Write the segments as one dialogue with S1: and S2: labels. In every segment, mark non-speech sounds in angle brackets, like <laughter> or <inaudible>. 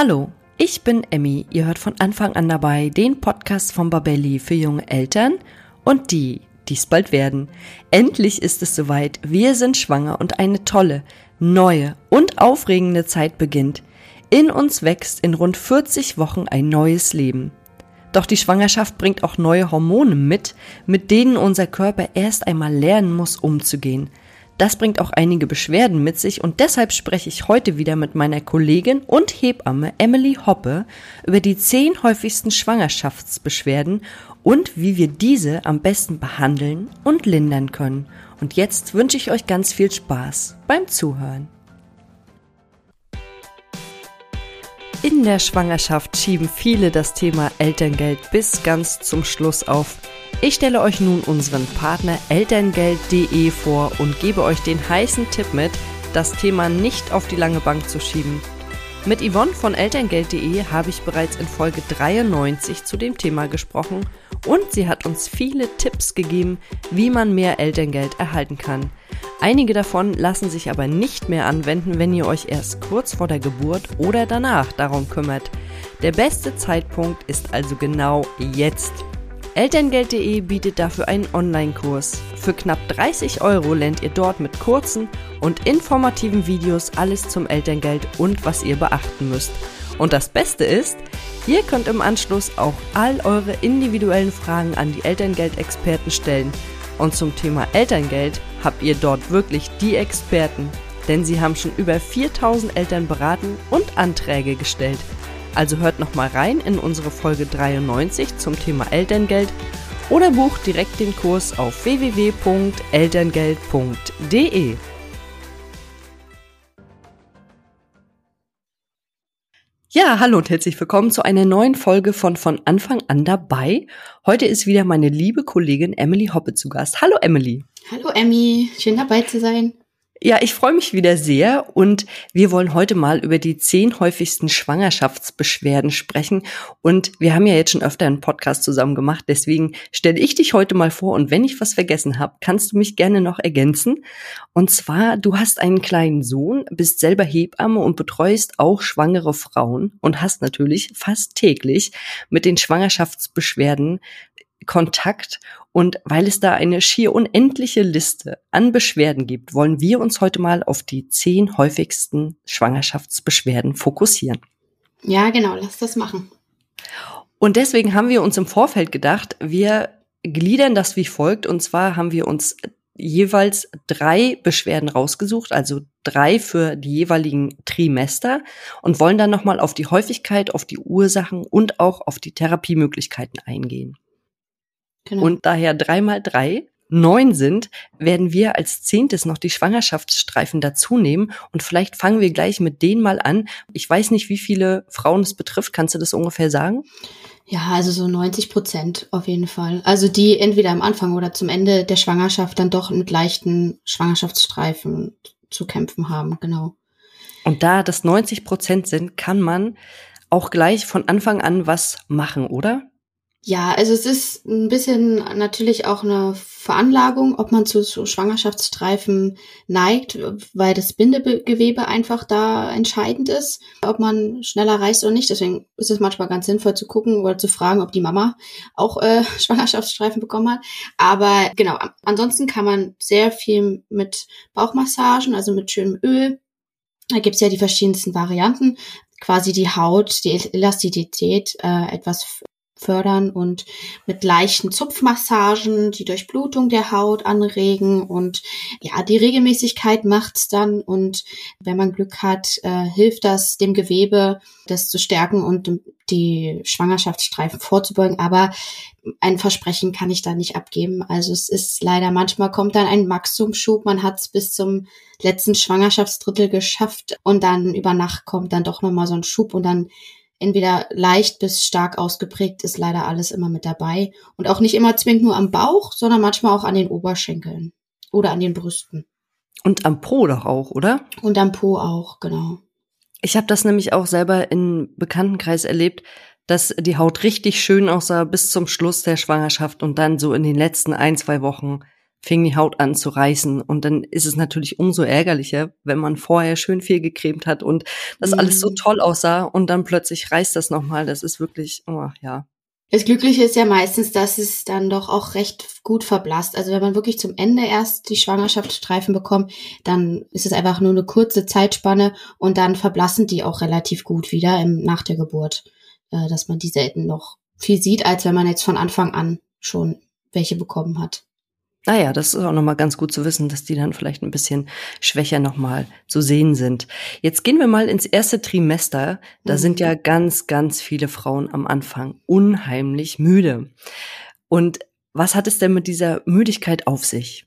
S1: Hallo, ich bin Emmy. Ihr hört von Anfang an dabei den Podcast von Babelli für junge Eltern und die, die es bald werden. Endlich ist es soweit. Wir sind schwanger und eine tolle, neue und aufregende Zeit beginnt. In uns wächst in rund 40 Wochen ein neues Leben. Doch die Schwangerschaft bringt auch neue Hormone mit, mit denen unser Körper erst einmal lernen muss, umzugehen. Das bringt auch einige Beschwerden mit sich und deshalb spreche ich heute wieder mit meiner Kollegin und Hebamme Emily Hoppe über die zehn häufigsten Schwangerschaftsbeschwerden und wie wir diese am besten behandeln und lindern können. Und jetzt wünsche ich euch ganz viel Spaß beim Zuhören. In der Schwangerschaft schieben viele das Thema Elterngeld bis ganz zum Schluss auf. Ich stelle euch nun unseren Partner elterngeld.de vor und gebe euch den heißen Tipp mit, das Thema nicht auf die lange Bank zu schieben. Mit Yvonne von elterngeld.de habe ich bereits in Folge 93 zu dem Thema gesprochen und sie hat uns viele Tipps gegeben, wie man mehr Elterngeld erhalten kann. Einige davon lassen sich aber nicht mehr anwenden, wenn ihr euch erst kurz vor der Geburt oder danach darum kümmert. Der beste Zeitpunkt ist also genau jetzt. Elterngeld.de bietet dafür einen Online-Kurs. Für knapp 30 Euro lernt ihr dort mit kurzen und informativen Videos alles zum Elterngeld und was ihr beachten müsst. Und das Beste ist, ihr könnt im Anschluss auch all eure individuellen Fragen an die Elterngeld-Experten stellen. Und zum Thema Elterngeld habt ihr dort wirklich die Experten, denn sie haben schon über 4000 Eltern beraten und Anträge gestellt. Also hört nochmal rein in unsere Folge 93 zum Thema Elterngeld oder bucht direkt den Kurs auf www.elterngeld.de. Ja, hallo und herzlich willkommen zu einer neuen Folge von von Anfang an dabei. Heute ist wieder meine liebe Kollegin Emily Hoppe zu Gast. Hallo Emily.
S2: Hallo Emmy, schön dabei zu sein.
S1: Ja, ich freue mich wieder sehr und wir wollen heute mal über die zehn häufigsten Schwangerschaftsbeschwerden sprechen. Und wir haben ja jetzt schon öfter einen Podcast zusammen gemacht, deswegen stelle ich dich heute mal vor und wenn ich was vergessen habe, kannst du mich gerne noch ergänzen. Und zwar, du hast einen kleinen Sohn, bist selber Hebamme und betreust auch schwangere Frauen und hast natürlich fast täglich mit den Schwangerschaftsbeschwerden Kontakt und weil es da eine schier unendliche Liste an Beschwerden gibt, wollen wir uns heute mal auf die zehn häufigsten Schwangerschaftsbeschwerden fokussieren.
S2: Ja, genau, lass das machen.
S1: Und deswegen haben wir uns im Vorfeld gedacht, wir gliedern das wie folgt. Und zwar haben wir uns jeweils drei Beschwerden rausgesucht, also drei für die jeweiligen Trimester und wollen dann nochmal auf die Häufigkeit, auf die Ursachen und auch auf die Therapiemöglichkeiten eingehen. Genau. Und daher drei mal drei neun sind, werden wir als zehntes noch die Schwangerschaftsstreifen dazunehmen. Und vielleicht fangen wir gleich mit denen mal an. Ich weiß nicht, wie viele Frauen es betrifft. Kannst du das ungefähr sagen?
S2: Ja, also so 90 Prozent auf jeden Fall. Also die entweder am Anfang oder zum Ende der Schwangerschaft dann doch mit leichten Schwangerschaftsstreifen zu kämpfen haben, genau.
S1: Und da das 90 Prozent sind, kann man auch gleich von Anfang an was machen, oder?
S2: Ja, also es ist ein bisschen natürlich auch eine Veranlagung, ob man zu, zu Schwangerschaftsstreifen neigt, weil das Bindegewebe einfach da entscheidend ist, ob man schneller reißt oder nicht. Deswegen ist es manchmal ganz sinnvoll zu gucken oder zu fragen, ob die Mama auch äh, <laughs> Schwangerschaftsstreifen bekommen hat. Aber genau, ansonsten kann man sehr viel mit Bauchmassagen, also mit schönem Öl, da gibt's ja die verschiedensten Varianten, quasi die Haut, die Elastizität äh, etwas fördern und mit leichten Zupfmassagen die Durchblutung der Haut anregen. Und ja, die Regelmäßigkeit macht's dann. Und wenn man Glück hat, äh, hilft das dem Gewebe, das zu stärken und die Schwangerschaftsstreifen vorzubeugen, aber ein Versprechen kann ich da nicht abgeben. Also es ist leider manchmal kommt dann ein Maximumschub, man hat es bis zum letzten Schwangerschaftsdrittel geschafft. Und dann über Nacht kommt dann doch nochmal so ein Schub und dann entweder leicht bis stark ausgeprägt ist leider alles immer mit dabei. Und auch nicht immer zwingend nur am Bauch, sondern manchmal auch an den Oberschenkeln oder an den Brüsten.
S1: Und am Po doch auch, oder?
S2: Und am Po auch, genau.
S1: Ich habe das nämlich auch selber in Bekanntenkreis erlebt, dass die Haut richtig schön aussah bis zum Schluss der Schwangerschaft und dann so in den letzten ein, zwei Wochen fing die Haut an zu reißen. Und dann ist es natürlich umso ärgerlicher, wenn man vorher schön viel gecremt hat und das mhm. alles so mhm. toll aussah und dann plötzlich reißt das nochmal. Das ist wirklich, oh, ja.
S2: Das Glückliche ist ja meistens, dass es dann doch auch recht gut verblasst. Also wenn man wirklich zum Ende erst die Schwangerschaftsstreifen bekommt, dann ist es einfach nur eine kurze Zeitspanne und dann verblassen die auch relativ gut wieder im, nach der Geburt, äh, dass man die selten noch viel sieht, als wenn man jetzt von Anfang an schon welche bekommen hat.
S1: Naja, das ist auch nochmal ganz gut zu wissen, dass die dann vielleicht ein bisschen schwächer nochmal zu sehen sind. Jetzt gehen wir mal ins erste Trimester. Da mhm. sind ja ganz, ganz viele Frauen am Anfang unheimlich müde. Und was hat es denn mit dieser Müdigkeit auf sich?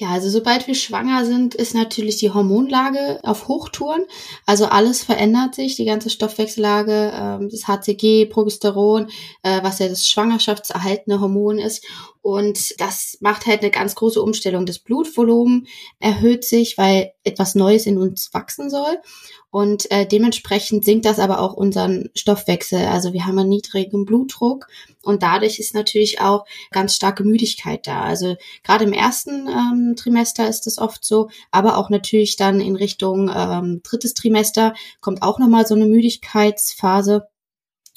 S2: Ja, also sobald wir schwanger sind, ist natürlich die Hormonlage auf Hochtouren. Also alles verändert sich, die ganze Stoffwechsellage, ähm, das HCG, Progesteron, äh, was ja das schwangerschaftserhaltende Hormon ist. Und das macht halt eine ganz große Umstellung. Das Blutvolumen erhöht sich, weil etwas Neues in uns wachsen soll. Und äh, dementsprechend sinkt das aber auch unseren Stoffwechsel. Also wir haben einen niedrigen Blutdruck und dadurch ist natürlich auch ganz starke Müdigkeit da. Also gerade im ersten ähm, Trimester ist das oft so, aber auch natürlich dann in Richtung ähm, drittes Trimester kommt auch nochmal so eine Müdigkeitsphase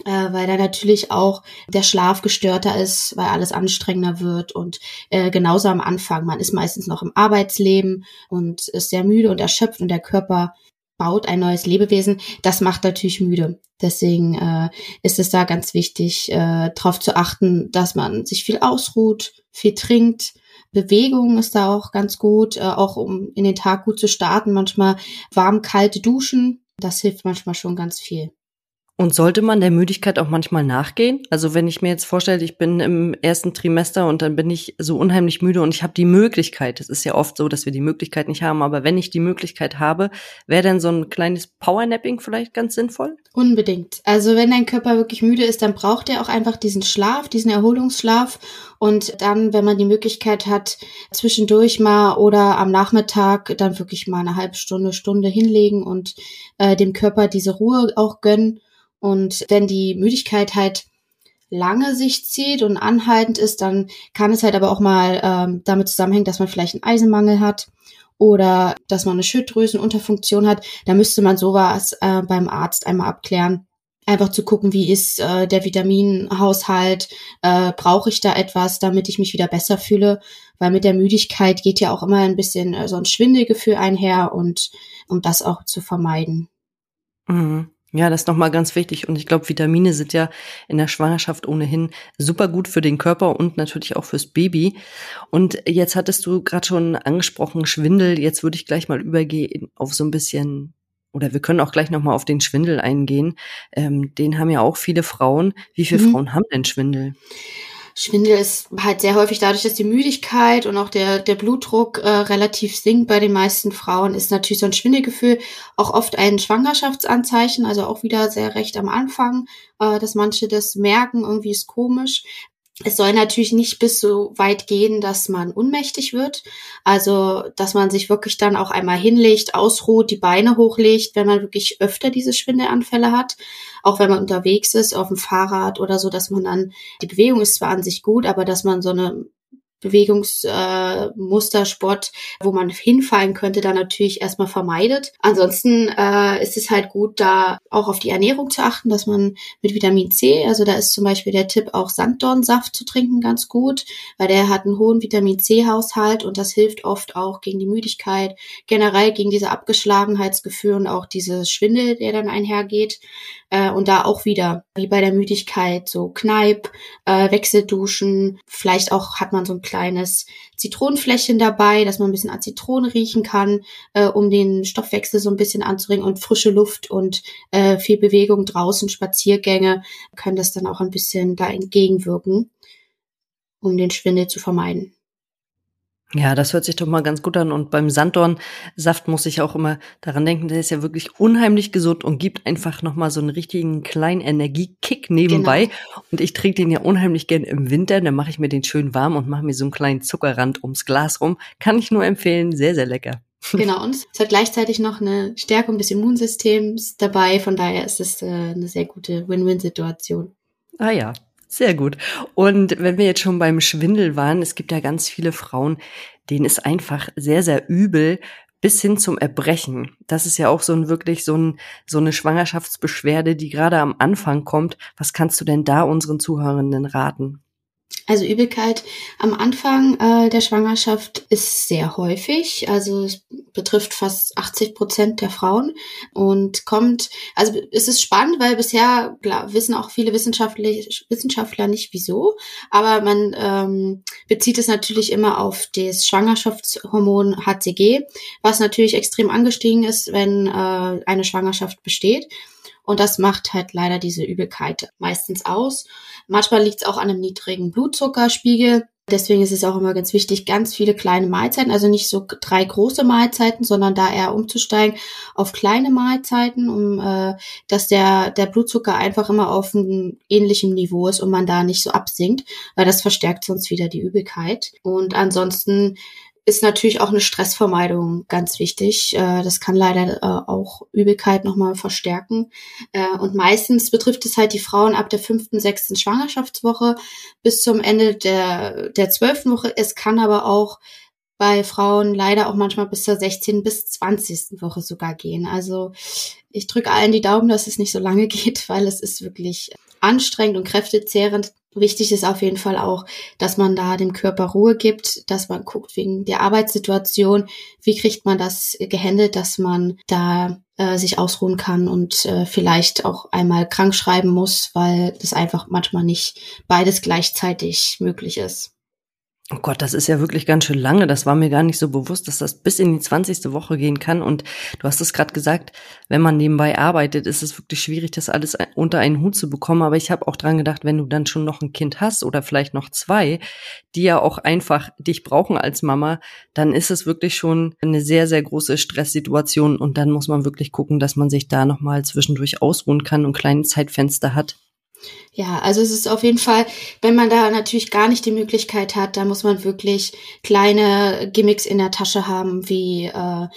S2: äh, weil da natürlich auch der Schlaf gestörter ist, weil alles anstrengender wird und äh, genauso am Anfang. Man ist meistens noch im Arbeitsleben und ist sehr müde und erschöpft und der Körper baut ein neues Lebewesen, das macht natürlich müde. Deswegen äh, ist es da ganz wichtig, äh, darauf zu achten, dass man sich viel ausruht, viel trinkt. Bewegung ist da auch ganz gut, äh, auch um in den Tag gut zu starten. Manchmal warm, kalte Duschen, das hilft manchmal schon ganz viel.
S1: Und sollte man der Müdigkeit auch manchmal nachgehen? Also wenn ich mir jetzt vorstelle, ich bin im ersten Trimester und dann bin ich so unheimlich müde und ich habe die Möglichkeit, es ist ja oft so, dass wir die Möglichkeit nicht haben, aber wenn ich die Möglichkeit habe, wäre dann so ein kleines Powernapping vielleicht ganz sinnvoll?
S2: Unbedingt. Also wenn dein Körper wirklich müde ist, dann braucht er auch einfach diesen Schlaf, diesen Erholungsschlaf und dann, wenn man die Möglichkeit hat, zwischendurch mal oder am Nachmittag dann wirklich mal eine halbe Stunde, Stunde hinlegen und äh, dem Körper diese Ruhe auch gönnen und wenn die Müdigkeit halt lange sich zieht und anhaltend ist, dann kann es halt aber auch mal ähm, damit zusammenhängen, dass man vielleicht einen Eisenmangel hat oder dass man eine Schilddrüsenunterfunktion hat. Da müsste man sowas äh, beim Arzt einmal abklären. Einfach zu gucken, wie ist äh, der Vitaminhaushalt, äh, brauche ich da etwas, damit ich mich wieder besser fühle, weil mit der Müdigkeit geht ja auch immer ein bisschen äh, so ein Schwindelgefühl einher und um das auch zu vermeiden.
S1: Mhm. Ja, das ist nochmal ganz wichtig. Und ich glaube, Vitamine sind ja in der Schwangerschaft ohnehin super gut für den Körper und natürlich auch fürs Baby. Und jetzt hattest du gerade schon angesprochen, Schwindel. Jetzt würde ich gleich mal übergehen auf so ein bisschen, oder wir können auch gleich nochmal auf den Schwindel eingehen. Ähm, den haben ja auch viele Frauen. Wie viele mhm. Frauen haben denn Schwindel?
S2: Schwindel ist halt sehr häufig dadurch, dass die Müdigkeit und auch der, der Blutdruck äh, relativ sinkt bei den meisten Frauen, ist natürlich so ein Schwindelgefühl auch oft ein Schwangerschaftsanzeichen, also auch wieder sehr recht am Anfang, äh, dass manche das merken, irgendwie ist komisch. Es soll natürlich nicht bis so weit gehen, dass man ohnmächtig wird. Also, dass man sich wirklich dann auch einmal hinlegt, ausruht, die Beine hochlegt, wenn man wirklich öfter diese Schwindelanfälle hat. Auch wenn man unterwegs ist, auf dem Fahrrad oder so, dass man dann, die Bewegung ist zwar an sich gut, aber dass man so eine Bewegungsmustersport, äh, wo man hinfallen könnte, dann natürlich erstmal vermeidet. Ansonsten äh, ist es halt gut, da auch auf die Ernährung zu achten, dass man mit Vitamin C, also da ist zum Beispiel der Tipp, auch Sanddornsaft zu trinken ganz gut, weil der hat einen hohen Vitamin C-Haushalt und das hilft oft auch gegen die Müdigkeit, generell gegen diese Abgeschlagenheitsgefühle und auch diese Schwindel, der dann einhergeht. Äh, und da auch wieder, wie bei der Müdigkeit, so Kneip, äh, Wechselduschen. Vielleicht auch hat man so ein kleines Zitronenfläschchen dabei, dass man ein bisschen an Zitrone riechen kann, äh, um den Stoffwechsel so ein bisschen anzuregen und frische Luft und äh, viel Bewegung draußen, Spaziergänge können das dann auch ein bisschen da entgegenwirken, um den Schwindel zu vermeiden.
S1: Ja, das hört sich doch mal ganz gut an. Und beim Sanddornsaft muss ich auch immer daran denken, der ist ja wirklich unheimlich gesund und gibt einfach nochmal so einen richtigen kleinen Energiekick nebenbei. Genau. Und ich trinke den ja unheimlich gern im Winter. Dann mache ich mir den schön warm und mache mir so einen kleinen Zuckerrand ums Glas rum. Kann ich nur empfehlen. Sehr, sehr lecker.
S2: Genau, und es hat gleichzeitig noch eine Stärkung des Immunsystems dabei. Von daher ist es äh, eine sehr gute Win-Win-Situation.
S1: Ah ja, Sehr gut. Und wenn wir jetzt schon beim Schwindel waren, es gibt ja ganz viele Frauen, denen ist einfach sehr, sehr übel bis hin zum Erbrechen. Das ist ja auch so ein wirklich so ein, so eine Schwangerschaftsbeschwerde, die gerade am Anfang kommt. Was kannst du denn da unseren Zuhörenden raten?
S2: Also Übelkeit am Anfang äh, der Schwangerschaft ist sehr häufig, also es betrifft fast 80 Prozent der Frauen und kommt, also es ist spannend, weil bisher klar, wissen auch viele Wissenschaftler, nicht wieso, aber man ähm, bezieht es natürlich immer auf das Schwangerschaftshormon HCG, was natürlich extrem angestiegen ist, wenn äh, eine Schwangerschaft besteht. Und das macht halt leider diese Übelkeit meistens aus. Manchmal liegt es auch an einem niedrigen Blutzuckerspiegel. Deswegen ist es auch immer ganz wichtig, ganz viele kleine Mahlzeiten, also nicht so drei große Mahlzeiten, sondern da eher umzusteigen auf kleine Mahlzeiten, um äh, dass der, der Blutzucker einfach immer auf einem ähnlichen Niveau ist und man da nicht so absinkt, weil das verstärkt sonst wieder die Übelkeit. Und ansonsten ist natürlich auch eine Stressvermeidung ganz wichtig. Äh, das kann leider äh, auch Übelkeit nochmal verstärken. Äh, und meistens betrifft es halt die Frauen ab der fünften, sechsten Schwangerschaftswoche bis zum Ende der, zwölften Woche. Es kann aber auch bei Frauen leider auch manchmal bis zur 16. bis 20. Woche sogar gehen. Also ich drücke allen die Daumen, dass es nicht so lange <laughs> geht, weil es ist wirklich anstrengend und kräftezehrend. Wichtig ist auf jeden Fall auch, dass man da dem Körper Ruhe gibt, dass man guckt wegen der Arbeitssituation, wie kriegt man das gehandelt, dass man da äh, sich ausruhen kann und äh, vielleicht auch einmal krank schreiben muss, weil das einfach manchmal nicht beides gleichzeitig möglich ist.
S1: Oh Gott, das ist ja wirklich ganz schön lange. Das war mir gar nicht so bewusst, dass das bis in die 20. Woche gehen kann. Und du hast es gerade gesagt, wenn man nebenbei arbeitet, ist es wirklich schwierig, das alles unter einen Hut zu bekommen. Aber ich habe auch dran gedacht, wenn du dann schon noch ein Kind hast oder vielleicht noch zwei, die ja auch einfach dich brauchen als Mama, dann ist es wirklich schon eine sehr, sehr große Stresssituation. Und dann muss man wirklich gucken, dass man sich da nochmal zwischendurch ausruhen kann und kleine Zeitfenster hat.
S2: Ja, also es ist auf jeden Fall, wenn man da natürlich gar nicht die Möglichkeit hat, da muss man wirklich kleine Gimmicks in der Tasche haben, wie äh,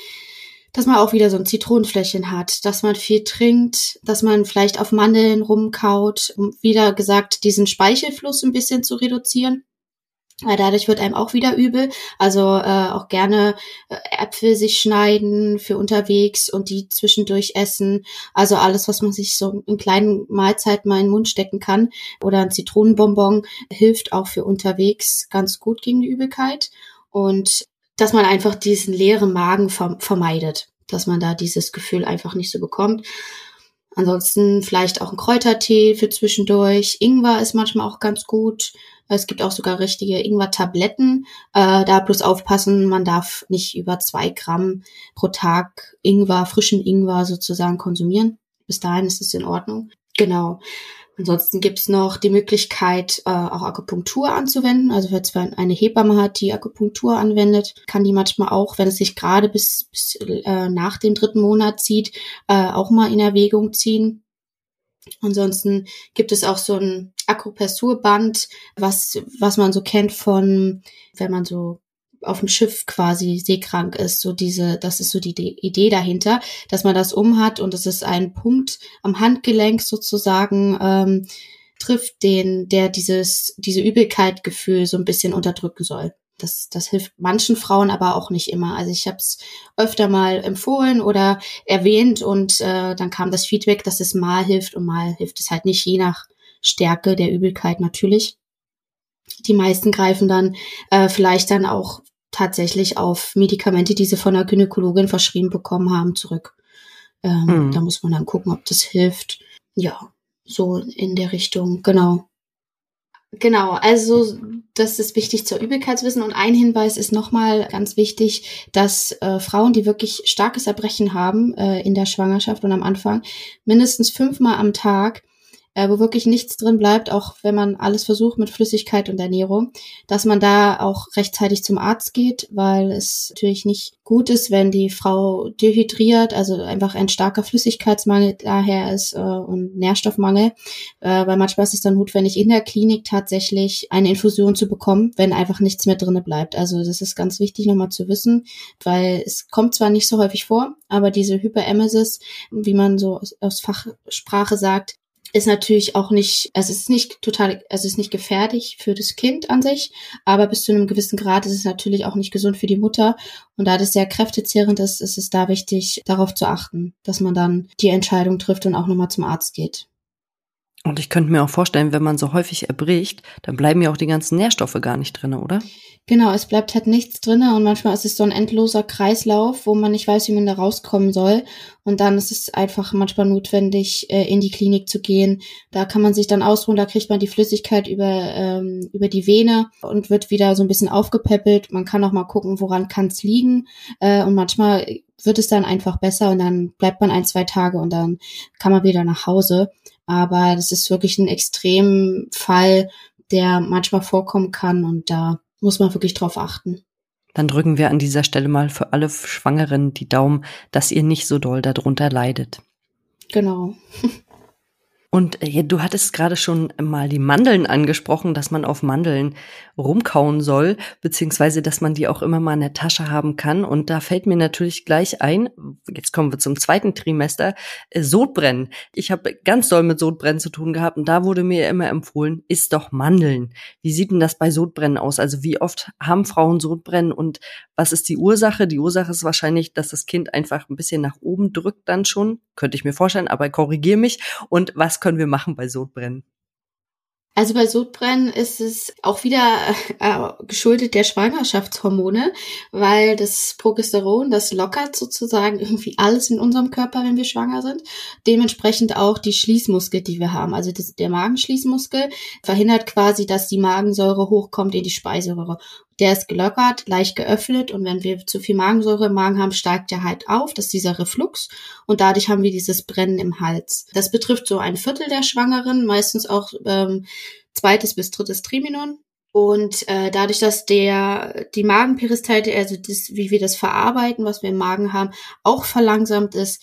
S2: dass man auch wieder so ein Zitronenfläschchen hat, dass man viel trinkt, dass man vielleicht auf Mandeln rumkaut, um wieder gesagt diesen Speichelfluss ein bisschen zu reduzieren. Weil dadurch wird einem auch wieder übel. Also äh, auch gerne äh, Äpfel sich schneiden für unterwegs und die zwischendurch essen. Also alles, was man sich so in kleinen Mahlzeiten mal in den Mund stecken kann. Oder ein Zitronenbonbon hilft auch für unterwegs ganz gut gegen die Übelkeit. Und dass man einfach diesen leeren Magen vermeidet. Dass man da dieses Gefühl einfach nicht so bekommt. Ansonsten vielleicht auch ein Kräutertee für zwischendurch. Ingwer ist manchmal auch ganz gut. Es gibt auch sogar richtige Ingwer-Tabletten. Äh, da bloß aufpassen, man darf nicht über zwei Gramm pro Tag Ingwer, frischen Ingwer sozusagen konsumieren. Bis dahin ist es in Ordnung. Genau. Ansonsten gibt's noch die Möglichkeit, äh, auch Akupunktur anzuwenden. Also wenn zwar eine Hebamme hat, die Akupunktur anwendet, kann die manchmal auch, wenn es sich gerade bis, bis äh, nach dem dritten Monat zieht, äh, auch mal in Erwägung ziehen. Ansonsten gibt es auch so ein Akupressurband, was, was man so kennt von, wenn man so auf dem Schiff quasi seekrank ist. So diese, das ist so die Idee dahinter, dass man das umhat und es ist ein Punkt am Handgelenk sozusagen ähm, trifft, den, der dieses, diese Übelkeitgefühl so ein bisschen unterdrücken soll das, das hilft manchen Frauen aber auch nicht immer. Also ich habe es öfter mal empfohlen oder erwähnt und äh, dann kam das Feedback, dass es mal hilft und mal hilft es halt nicht, je nach Stärke der Übelkeit natürlich. Die meisten greifen dann äh, vielleicht dann auch tatsächlich auf Medikamente, die sie von der Gynäkologin verschrieben bekommen haben, zurück. Ähm, hm. Da muss man dann gucken, ob das hilft. Ja, so in der Richtung, genau. Genau, also das ist wichtig zur Übelkeit zu wissen. Und ein Hinweis ist nochmal ganz wichtig, dass äh, Frauen, die wirklich starkes Erbrechen haben äh, in der Schwangerschaft und am Anfang, mindestens fünfmal am Tag äh, wo wirklich nichts drin bleibt, auch wenn man alles versucht mit Flüssigkeit und Ernährung, dass man da auch rechtzeitig zum Arzt geht, weil es natürlich nicht gut ist, wenn die Frau dehydriert, also einfach ein starker Flüssigkeitsmangel daher ist äh, und Nährstoffmangel, äh, weil manchmal ist es dann notwendig, in der Klinik tatsächlich eine Infusion zu bekommen, wenn einfach nichts mehr drinne bleibt. Also das ist ganz wichtig nochmal zu wissen, weil es kommt zwar nicht so häufig vor, aber diese Hyperemesis, wie man so aus Fachsprache sagt, ist natürlich auch nicht, also es ist nicht total, also es ist nicht gefährlich für das Kind an sich, aber bis zu einem gewissen Grad ist es natürlich auch nicht gesund für die Mutter. Und da das sehr kräftezehrend ist, ist es da wichtig, darauf zu achten, dass man dann die Entscheidung trifft und auch nochmal zum Arzt geht.
S1: Und ich könnte mir auch vorstellen, wenn man so häufig erbricht, dann bleiben ja auch die ganzen Nährstoffe gar nicht drin, oder?
S2: Genau, es bleibt halt nichts drin und manchmal ist es so ein endloser Kreislauf, wo man nicht weiß, wie man da rauskommen soll. Und dann ist es einfach manchmal notwendig, äh, in die Klinik zu gehen. Da kann man sich dann ausruhen, da kriegt man die Flüssigkeit über, ähm, über die Vene und wird wieder so ein bisschen aufgepäppelt. Man kann auch mal gucken, woran kann es liegen. Äh, und manchmal wird es dann einfach besser und dann bleibt man ein, zwei Tage und dann kann man wieder nach Hause. Aber das ist wirklich ein Extremfall, der manchmal vorkommen kann und da muss man wirklich drauf achten.
S1: Dann drücken wir an dieser Stelle mal für alle Schwangeren die Daumen, dass ihr nicht so doll darunter leidet.
S2: Genau. <laughs>
S1: Und äh, du hattest gerade schon mal die Mandeln angesprochen, dass man auf Mandeln rumkauen soll, beziehungsweise dass man die auch immer mal in der Tasche haben kann. Und da fällt mir natürlich gleich ein, jetzt kommen wir zum zweiten Trimester, äh, Sodbrennen. Ich habe ganz doll mit Sodbrennen zu tun gehabt und da wurde mir immer empfohlen, isst doch Mandeln. Wie sieht denn das bei Sodbrennen aus? Also wie oft haben Frauen Sodbrennen und was ist die Ursache? Die Ursache ist wahrscheinlich, dass das Kind einfach ein bisschen nach oben drückt dann schon. Könnte ich mir vorstellen, aber korrigier mich. Und was können wir machen bei Sodbrennen?
S2: Also bei Sodbrennen ist es auch wieder äh, geschuldet der Schwangerschaftshormone, weil das Progesteron, das lockert sozusagen irgendwie alles in unserem Körper, wenn wir schwanger sind. Dementsprechend auch die Schließmuskel, die wir haben. Also das, der Magenschließmuskel verhindert quasi, dass die Magensäure hochkommt in die Speiseröhre. Der ist gelockert, leicht geöffnet und wenn wir zu viel Magensäure im Magen haben, steigt der halt auf. Das ist dieser Reflux und dadurch haben wir dieses Brennen im Hals. Das betrifft so ein Viertel der Schwangeren, meistens auch ähm, zweites bis drittes Triminon. Und äh, dadurch, dass der die Magenperistaltik, also das, wie wir das verarbeiten, was wir im Magen haben, auch verlangsamt ist,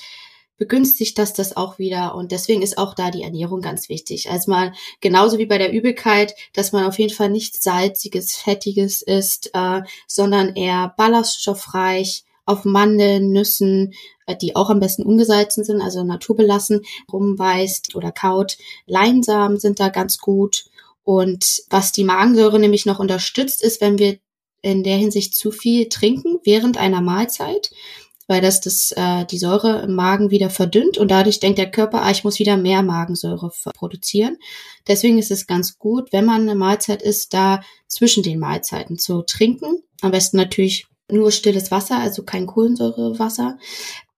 S2: begünstigt das das auch wieder. Und deswegen ist auch da die Ernährung ganz wichtig. Also mal genauso wie bei der Übelkeit, dass man auf jeden Fall nichts salziges, fettiges isst, äh, sondern eher ballaststoffreich auf Mandeln, Nüssen, äh, die auch am besten ungesalzen sind, also naturbelassen, rumweist oder kaut. Leinsamen sind da ganz gut. Und was die Magensäure nämlich noch unterstützt, ist, wenn wir in der Hinsicht zu viel trinken während einer Mahlzeit, weil das, das äh, die Säure im Magen wieder verdünnt und dadurch denkt der Körper, ah, ich muss wieder mehr Magensäure produzieren. Deswegen ist es ganz gut, wenn man eine Mahlzeit isst, da zwischen den Mahlzeiten zu trinken. Am besten natürlich nur stilles Wasser, also kein Kohlensäurewasser.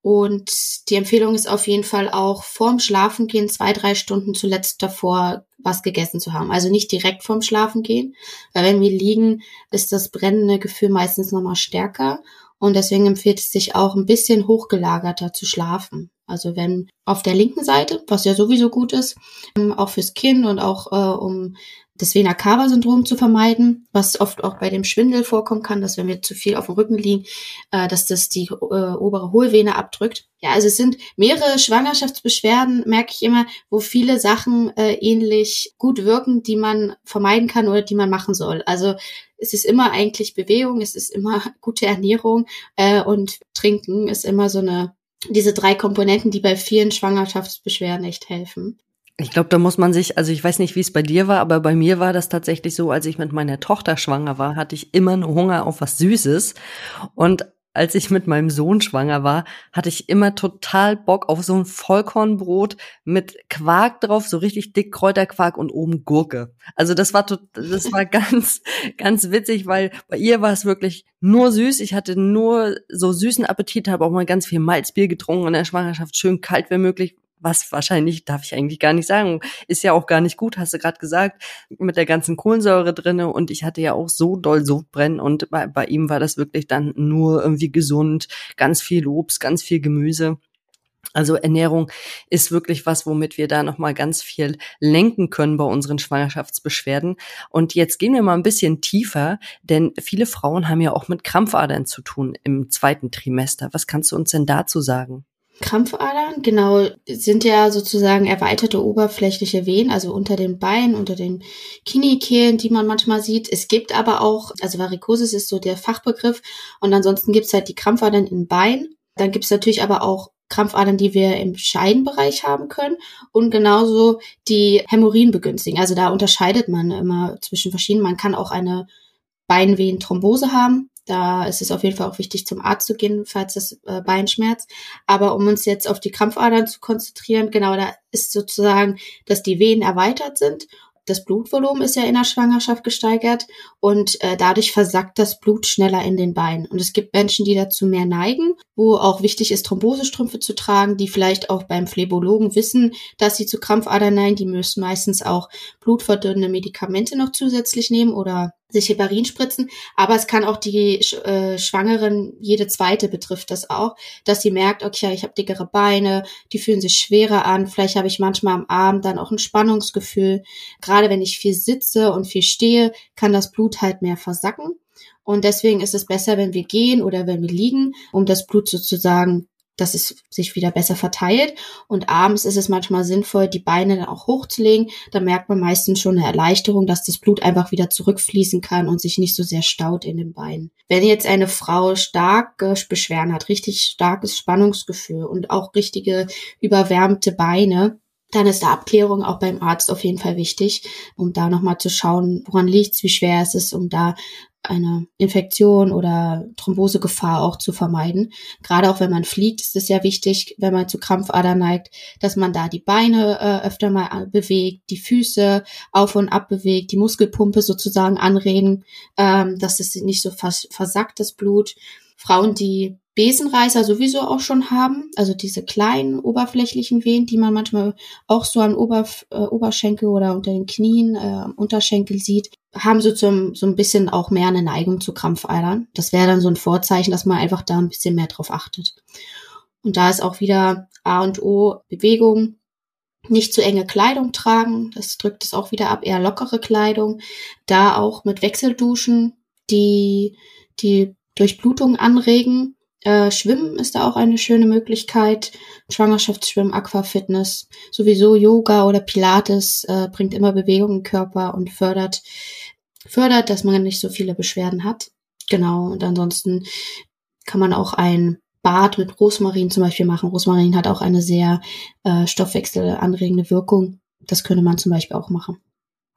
S2: Und die Empfehlung ist auf jeden Fall auch vorm Schlafengehen zwei, drei Stunden zuletzt davor was gegessen zu haben. Also nicht direkt vorm Schlafengehen, weil wenn wir liegen, ist das brennende Gefühl meistens nochmal stärker. Und deswegen empfiehlt es sich auch ein bisschen hochgelagerter zu schlafen. Also wenn auf der linken Seite, was ja sowieso gut ist, ähm, auch fürs Kind und auch äh, um das Vena-Cava-Syndrom zu vermeiden, was oft auch bei dem Schwindel vorkommen kann, dass wenn wir zu viel auf dem Rücken liegen, äh, dass das die äh, obere Hohlvene abdrückt. Ja, also es sind mehrere Schwangerschaftsbeschwerden, merke ich immer, wo viele Sachen äh, ähnlich gut wirken, die man vermeiden kann oder die man machen soll. Also es ist immer eigentlich Bewegung, es ist immer <laughs> gute Ernährung äh, und Trinken ist immer so eine, diese drei Komponenten, die bei vielen Schwangerschaftsbeschwerden echt helfen.
S1: Ich glaube, da muss man sich, also ich weiß nicht, wie es bei dir war, aber bei mir war das tatsächlich so, als ich mit meiner Tochter schwanger war, hatte ich immer einen Hunger auf was Süßes. Und als ich mit meinem Sohn schwanger war, hatte ich immer total Bock auf so ein Vollkornbrot mit Quark drauf, so richtig dick Kräuterquark und oben Gurke. Also das war das war <laughs> ganz ganz witzig, weil bei ihr war es wirklich nur süß. Ich hatte nur so süßen Appetit, habe auch mal ganz viel Malzbier getrunken in der Schwangerschaft, schön kalt wie möglich, was wahrscheinlich, darf ich eigentlich gar nicht sagen, ist ja auch gar nicht gut, hast du gerade gesagt, mit der ganzen Kohlensäure drinne und ich hatte ja auch so doll Sodbrennen und bei, bei ihm war das wirklich dann nur irgendwie gesund, ganz viel Obst, ganz viel Gemüse. Also Ernährung ist wirklich was, womit wir da nochmal ganz viel lenken können bei unseren Schwangerschaftsbeschwerden. Und jetzt gehen wir mal ein bisschen tiefer, denn viele Frauen haben ja auch mit Krampfadern zu tun im zweiten Trimester. Was kannst du uns denn dazu sagen?
S2: Krampfadern, genau, sind ja sozusagen erweiterte oberflächliche Venen, also unter den Beinen, unter den Kniekehlen, die man manchmal sieht. Es gibt aber auch, also Varikosis ist so der Fachbegriff und ansonsten gibt's halt die Krampfadern im Bein. Dann gibt's natürlich aber auch Krampfadern, die wir im Scheidenbereich haben können und genauso die Hämorrhoiden begünstigen. Also da unterscheidet man immer zwischen verschiedenen. Man kann auch eine Beinvenenthrombose haben. Da ist es auf jeden Fall auch wichtig, zum Arzt zu gehen, falls das äh, Bein schmerzt. Aber um uns jetzt auf die Krampfadern zu konzentrieren, genau da ist sozusagen, dass die Venen erweitert sind das Blutvolumen ist ja in der Schwangerschaft gesteigert und äh, dadurch versackt das Blut schneller in den Beinen. Und es gibt Menschen, die dazu mehr neigen, wo auch wichtig ist, Thrombosestrümpfe zu tragen, die vielleicht auch beim Phlebologen wissen, dass sie zu Krampfadern neigen. Die müssen meistens auch blutverdünnende Medikamente noch zusätzlich nehmen oder sich Heparin spritzen, aber es kann auch die äh, Schwangeren, jede zweite betrifft das auch, dass sie merkt, okay, ich habe dickere Beine, die fühlen sich schwerer an, vielleicht habe ich manchmal am Abend dann auch ein Spannungsgefühl. Gerade wenn ich viel sitze und viel stehe, kann das Blut halt mehr versacken. Und deswegen ist es besser, wenn wir gehen oder wenn wir liegen, um das Blut sozusagen dass es sich wieder besser verteilt. Und abends ist es manchmal sinnvoll, die Beine dann auch hochzulegen. Da merkt man meistens schon eine Erleichterung, dass das Blut einfach wieder zurückfließen kann und sich nicht so sehr staut in den Beinen. Wenn jetzt eine Frau starke Beschwerden hat, richtig starkes Spannungsgefühl und auch richtige überwärmte Beine, dann ist da Abklärung auch beim Arzt auf jeden Fall wichtig, um da nochmal zu schauen, woran liegt's, wie schwer es ist, um da eine Infektion oder Thrombosegefahr auch zu vermeiden. Gerade auch wenn man fliegt, ist es ja wichtig, wenn man zu Krampfader neigt, dass man da die Beine äh, öfter mal bewegt, die Füße auf und ab bewegt, die Muskelpumpe sozusagen anregen, ähm, dass es nicht so vers versackt, das Blut. Frauen, die Besenreißer sowieso auch schon haben, also diese kleinen oberflächlichen Venen, die man manchmal auch so am Oberf äh, Oberschenkel oder unter den Knien, äh, Unterschenkel sieht, haben so, zum, so ein bisschen auch mehr eine Neigung zu Krampfeilern. Das wäre dann so ein Vorzeichen, dass man einfach da ein bisschen mehr drauf achtet. Und da ist auch wieder A und O Bewegung, nicht zu enge Kleidung tragen, das drückt es auch wieder ab, eher lockere Kleidung. Da auch mit Wechselduschen, die die Durchblutung anregen äh, Schwimmen ist da auch eine schöne Möglichkeit. Schwangerschaftsschwimmen, Aquafitness, sowieso Yoga oder Pilates äh, bringt immer Bewegung im Körper und fördert, fördert, dass man nicht so viele Beschwerden hat. Genau. Und ansonsten kann man auch ein Bad mit Rosmarin zum Beispiel machen. Rosmarin hat auch eine sehr äh, stoffwechselanregende Wirkung. Das könnte man zum Beispiel auch machen.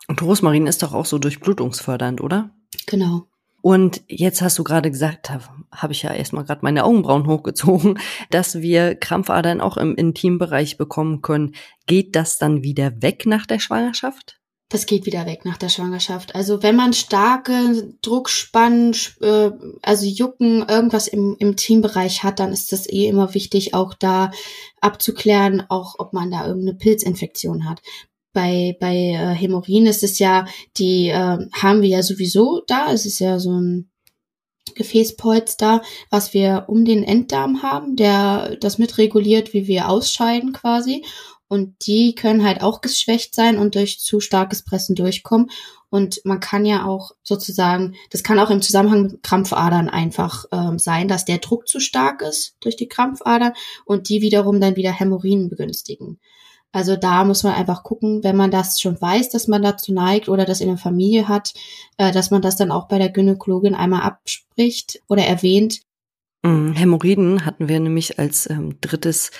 S1: Und Rosmarin ist doch auch so durchblutungsfördernd, oder?
S2: Genau.
S1: Und jetzt hast du gerade gesagt, habe hab ich ja erstmal gerade meine Augenbrauen hochgezogen, <laughs> dass wir Krampfadern auch im Intimbereich bekommen können. Geht das dann wieder weg nach der Schwangerschaft?
S2: Das geht wieder weg nach der Schwangerschaft. Also wenn man starke Druckspannen, äh, also Jucken, irgendwas im, im Teambereich hat, dann ist das eh immer wichtig, auch da abzuklären, auch ob man da irgendeine Pilzinfektion hat bei, bei äh, Hämorrhoiden ist es ja, die äh, haben wir ja sowieso da. Es ist ja so ein Gefäßpolster, was wir um den Enddarm haben, der das mitreguliert, wie wir ausscheiden quasi. Und die können halt auch geschwächt sein und durch zu starkes Pressen durchkommen. Und man kann ja auch sozusagen, das kann auch im Zusammenhang mit Krampfadern einfach ähm, sein, dass der Druck zu stark ist durch die Krampfadern und die wiederum dann wieder Hämorrhoiden begünstigen. Also da muss man einfach gucken, wenn man das schon weiß, dass man dazu neigt oder das in der Familie hat, äh, dass man das dann auch bei der Gynäkologin einmal abspricht oder erwähnt.
S1: Mm, Hämorrhoiden hatten wir nämlich als ähm, drittes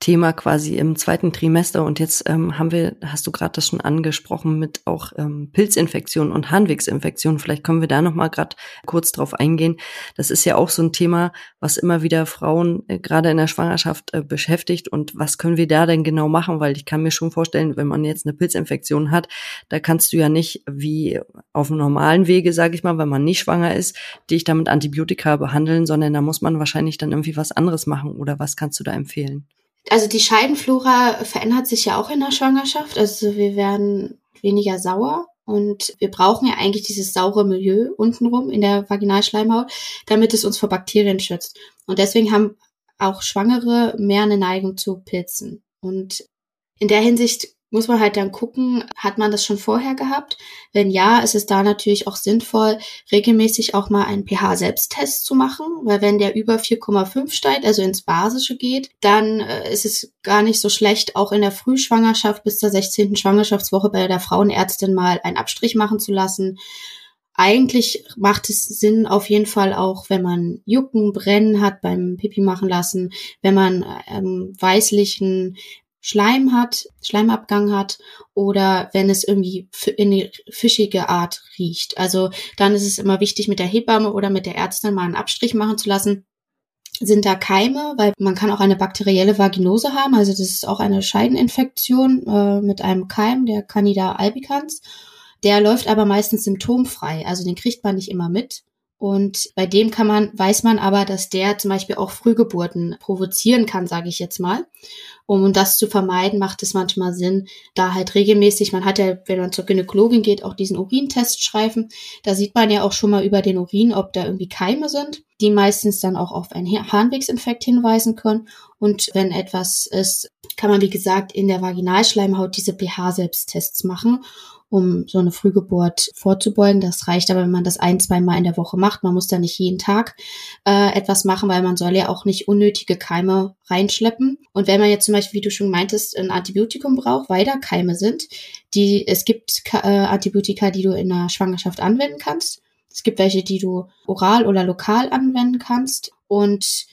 S1: Thema quasi im zweiten Trimester. Und jetzt ähm, haben wir, hast du gerade das schon angesprochen, mit auch ähm, Pilzinfektionen und Harnwegsinfektionen. Vielleicht können wir da noch mal gerade kurz drauf eingehen. Das ist ja auch so ein Thema, was immer wieder Frauen äh, gerade in der Schwangerschaft äh, beschäftigt. Und was können wir da denn genau machen? Weil ich kann mir schon vorstellen, wenn man jetzt eine Pilzinfektion hat, da kannst du ja nicht wie auf dem normalen Wege, sage ich mal, wenn man nicht schwanger ist, dich damit Antibiotika behandeln, sondern da muss man wahrscheinlich dann irgendwie was anderes machen. Oder was kannst du da empfehlen?
S2: also die Scheidenflora verändert sich ja auch in der Schwangerschaft. Also wir werden weniger sauer und wir brauchen ja eigentlich dieses saure Milieu untenrum in der Vaginalschleimhaut, damit es uns vor Bakterien schützt. Und deswegen haben auch Schwangere mehr eine Neigung zu Pilzen. Und in der Hinsicht muss man halt dann gucken, hat man das schon vorher gehabt? Wenn ja, ist es da natürlich auch sinnvoll, regelmäßig auch mal einen pH-Selbsttest zu machen, weil wenn der über 4,5 steigt, also ins Basische geht, dann äh, ist es gar nicht so schlecht, auch in der Frühschwangerschaft bis zur 16. Schwangerschaftswoche bei der Frauenärztin mal einen Abstrich machen zu lassen. eigentlich macht es Sinn auf jeden Fall auch, wenn man Jucken, Brennen hat beim Pipi machen lassen, wenn man ähm, weißlichen Schleim hat, Schleimabgang hat oder wenn es irgendwie in eine fischige Art riecht. Also dann ist es immer wichtig, mit der Hebamme oder mit der Ärztin mal einen Abstrich machen zu lassen. Sind da Keime, weil man kann auch eine bakterielle Vaginose haben, also das ist auch eine Scheideninfektion äh, mit einem Keim, der Candida albicans. Der läuft aber meistens symptomfrei, also den kriegt man nicht immer mit. Und bei dem kann man, weiß man aber, dass der zum Beispiel auch Frühgeburten provozieren kann, sage ich jetzt mal. Um das zu vermeiden, macht es manchmal Sinn, da halt regelmäßig, man hat ja, wenn man zur Gynäkologin geht, auch diesen Urintest schreiben. Da sieht man ja auch schon mal über den Urin, ob da irgendwie Keime sind, die meistens dann auch auf einen Harnwegsinfekt hinweisen können. Und wenn etwas ist, kann man, wie gesagt, in der Vaginalschleimhaut diese pH-Selbsttests machen um so eine Frühgeburt vorzubeugen. Das reicht aber, wenn man das ein, zwei Mal in der Woche macht. Man muss da nicht jeden Tag äh, etwas machen, weil man soll ja auch nicht unnötige Keime reinschleppen. Und wenn man jetzt zum Beispiel, wie du schon meintest, ein Antibiotikum braucht, weil da Keime sind, die, es gibt äh, Antibiotika, die du in der Schwangerschaft anwenden kannst. Es gibt welche, die du oral oder lokal anwenden kannst. Und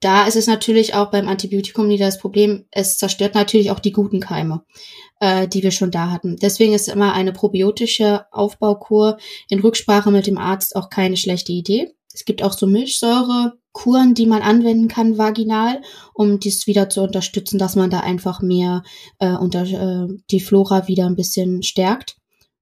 S2: da ist es natürlich auch beim Antibiotikum wieder das Problem, es zerstört natürlich auch die guten Keime äh, die wir schon da hatten. Deswegen ist immer eine probiotische Aufbaukur in Rücksprache mit dem Arzt auch keine schlechte Idee. Es gibt auch so Milchsäurekuren, die man anwenden kann vaginal, um dies wieder zu unterstützen, dass man da einfach mehr äh, unter äh, die Flora wieder ein bisschen stärkt.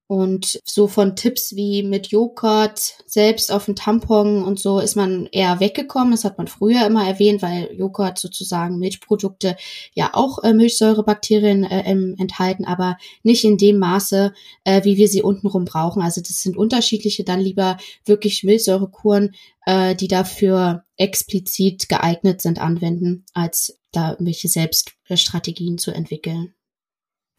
S2: Und so von Tipps wie mit Joghurt selbst auf den Tampon und so ist man eher weggekommen. Das hat man früher immer erwähnt, weil Joghurt sozusagen Milchprodukte ja auch äh, Milchsäurebakterien äh, enthalten, aber nicht in dem Maße, äh, wie wir sie untenrum brauchen. Also das sind unterschiedliche, dann lieber wirklich Milchsäurekuren, äh, die dafür explizit geeignet sind, anwenden, als da irgendwelche Selbststrategien zu entwickeln.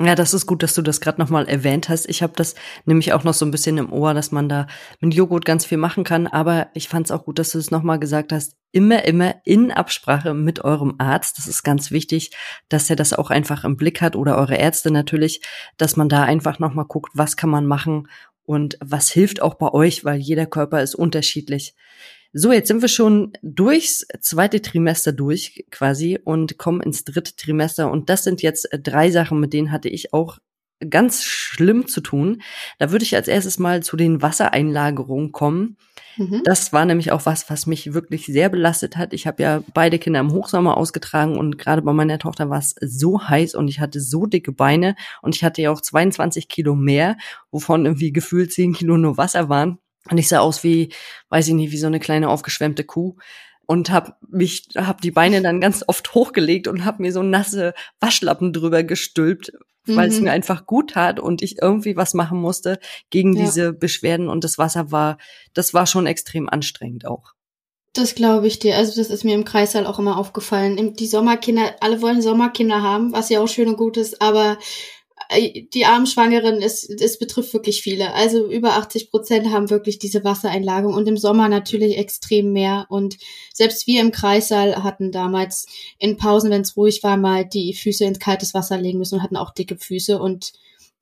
S1: Ja, das ist gut, dass du das gerade nochmal erwähnt hast. Ich habe das nämlich auch noch so ein bisschen im Ohr, dass man da mit Joghurt ganz viel machen kann. Aber ich fand es auch gut, dass du es nochmal gesagt hast. Immer, immer in Absprache mit eurem Arzt. Das ist ganz wichtig, dass er das auch einfach im Blick hat oder eure Ärzte natürlich, dass man da einfach nochmal guckt, was kann man machen und was hilft auch bei euch, weil jeder Körper ist unterschiedlich. So, jetzt sind wir schon durchs zweite Trimester durch quasi und kommen ins dritte Trimester. Und das sind jetzt drei Sachen, mit denen hatte ich auch ganz schlimm zu tun. Da würde ich als erstes mal zu den Wassereinlagerungen kommen. Mhm. Das war nämlich auch was, was mich wirklich sehr belastet hat. Ich habe ja beide Kinder im Hochsommer ausgetragen und gerade bei meiner Tochter war es so heiß und ich hatte so dicke Beine und ich hatte ja auch 22 Kilo mehr, wovon irgendwie gefühlt 10 Kilo nur Wasser waren. Und ich sah aus wie, weiß ich nicht, wie so eine kleine aufgeschwemmte Kuh und habe mich, habe die Beine dann ganz oft hochgelegt und habe mir so nasse Waschlappen drüber gestülpt, weil mhm. es mir einfach gut tat und ich irgendwie was machen musste gegen ja. diese Beschwerden und das Wasser war, das war schon extrem anstrengend auch.
S2: Das glaube ich dir. Also das ist mir im Kreißsaal auch immer aufgefallen. Die Sommerkinder, alle wollen Sommerkinder haben, was ja auch schön und gut ist, aber die armen Schwangeren, es, es betrifft wirklich viele. Also über 80 Prozent haben wirklich diese Wassereinlagung und im Sommer natürlich extrem mehr. Und selbst wir im Kreissaal hatten damals in Pausen, wenn es ruhig war, mal die Füße ins kaltes Wasser legen müssen und hatten auch dicke Füße und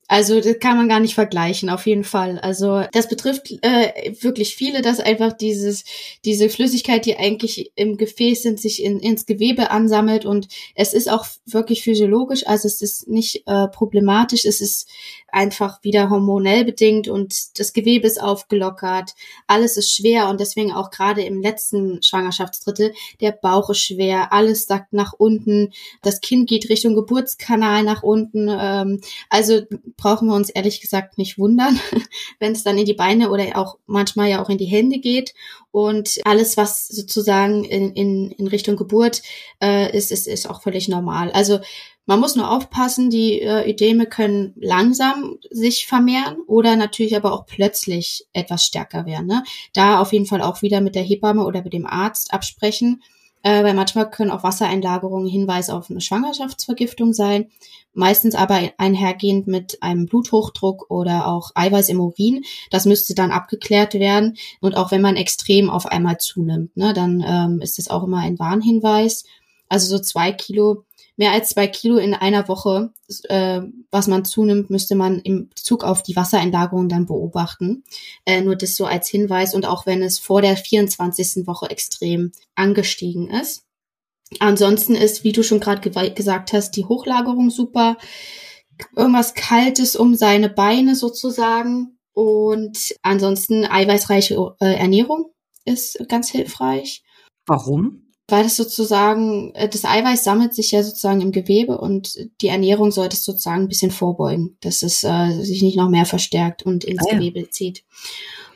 S2: also das kann man gar nicht vergleichen, auf jeden Fall. Also das betrifft äh, wirklich viele, dass einfach dieses diese Flüssigkeit, die eigentlich im Gefäß sind, sich in, ins Gewebe ansammelt und es ist auch wirklich physiologisch, also es ist nicht äh, problematisch, es ist einfach wieder hormonell bedingt und das Gewebe ist aufgelockert, alles ist schwer und deswegen auch gerade im letzten Schwangerschaftsdrittel, der Bauch ist schwer, alles sackt nach unten, das Kind geht Richtung Geburtskanal nach unten. Ähm, also brauchen wir uns ehrlich gesagt nicht wundern, <laughs> wenn es dann in die Beine oder auch manchmal ja auch in die Hände geht. Und alles, was sozusagen in, in, in Richtung Geburt äh, ist, ist, ist auch völlig normal. Also man muss nur aufpassen, die äh, Ödeme können langsam sich vermehren oder natürlich aber auch plötzlich etwas stärker werden. Ne? Da auf jeden Fall auch wieder mit der Hebamme oder mit dem Arzt absprechen, äh, weil manchmal können auch Wassereinlagerungen Hinweis auf eine Schwangerschaftsvergiftung sein, meistens aber einhergehend mit einem Bluthochdruck oder auch Eiweiß im Urin. Das müsste dann abgeklärt werden und auch wenn man extrem auf einmal zunimmt, ne, dann ähm, ist das auch immer ein Warnhinweis. Also so zwei Kilo mehr als zwei Kilo in einer Woche, äh, was man zunimmt, müsste man im Bezug auf die Wassereinlagerung dann beobachten. Äh, nur das so als Hinweis und auch wenn es vor der 24. Woche extrem angestiegen ist. Ansonsten ist, wie du schon gerade ge gesagt hast, die Hochlagerung super. Irgendwas Kaltes um seine Beine sozusagen. Und ansonsten eiweißreiche äh, Ernährung ist ganz hilfreich.
S1: Warum?
S2: Weil das sozusagen, äh, das Eiweiß sammelt sich ja sozusagen im Gewebe und die Ernährung sollte es sozusagen ein bisschen vorbeugen, dass es äh, sich nicht noch mehr verstärkt und ins ah, ja. Gewebe zieht.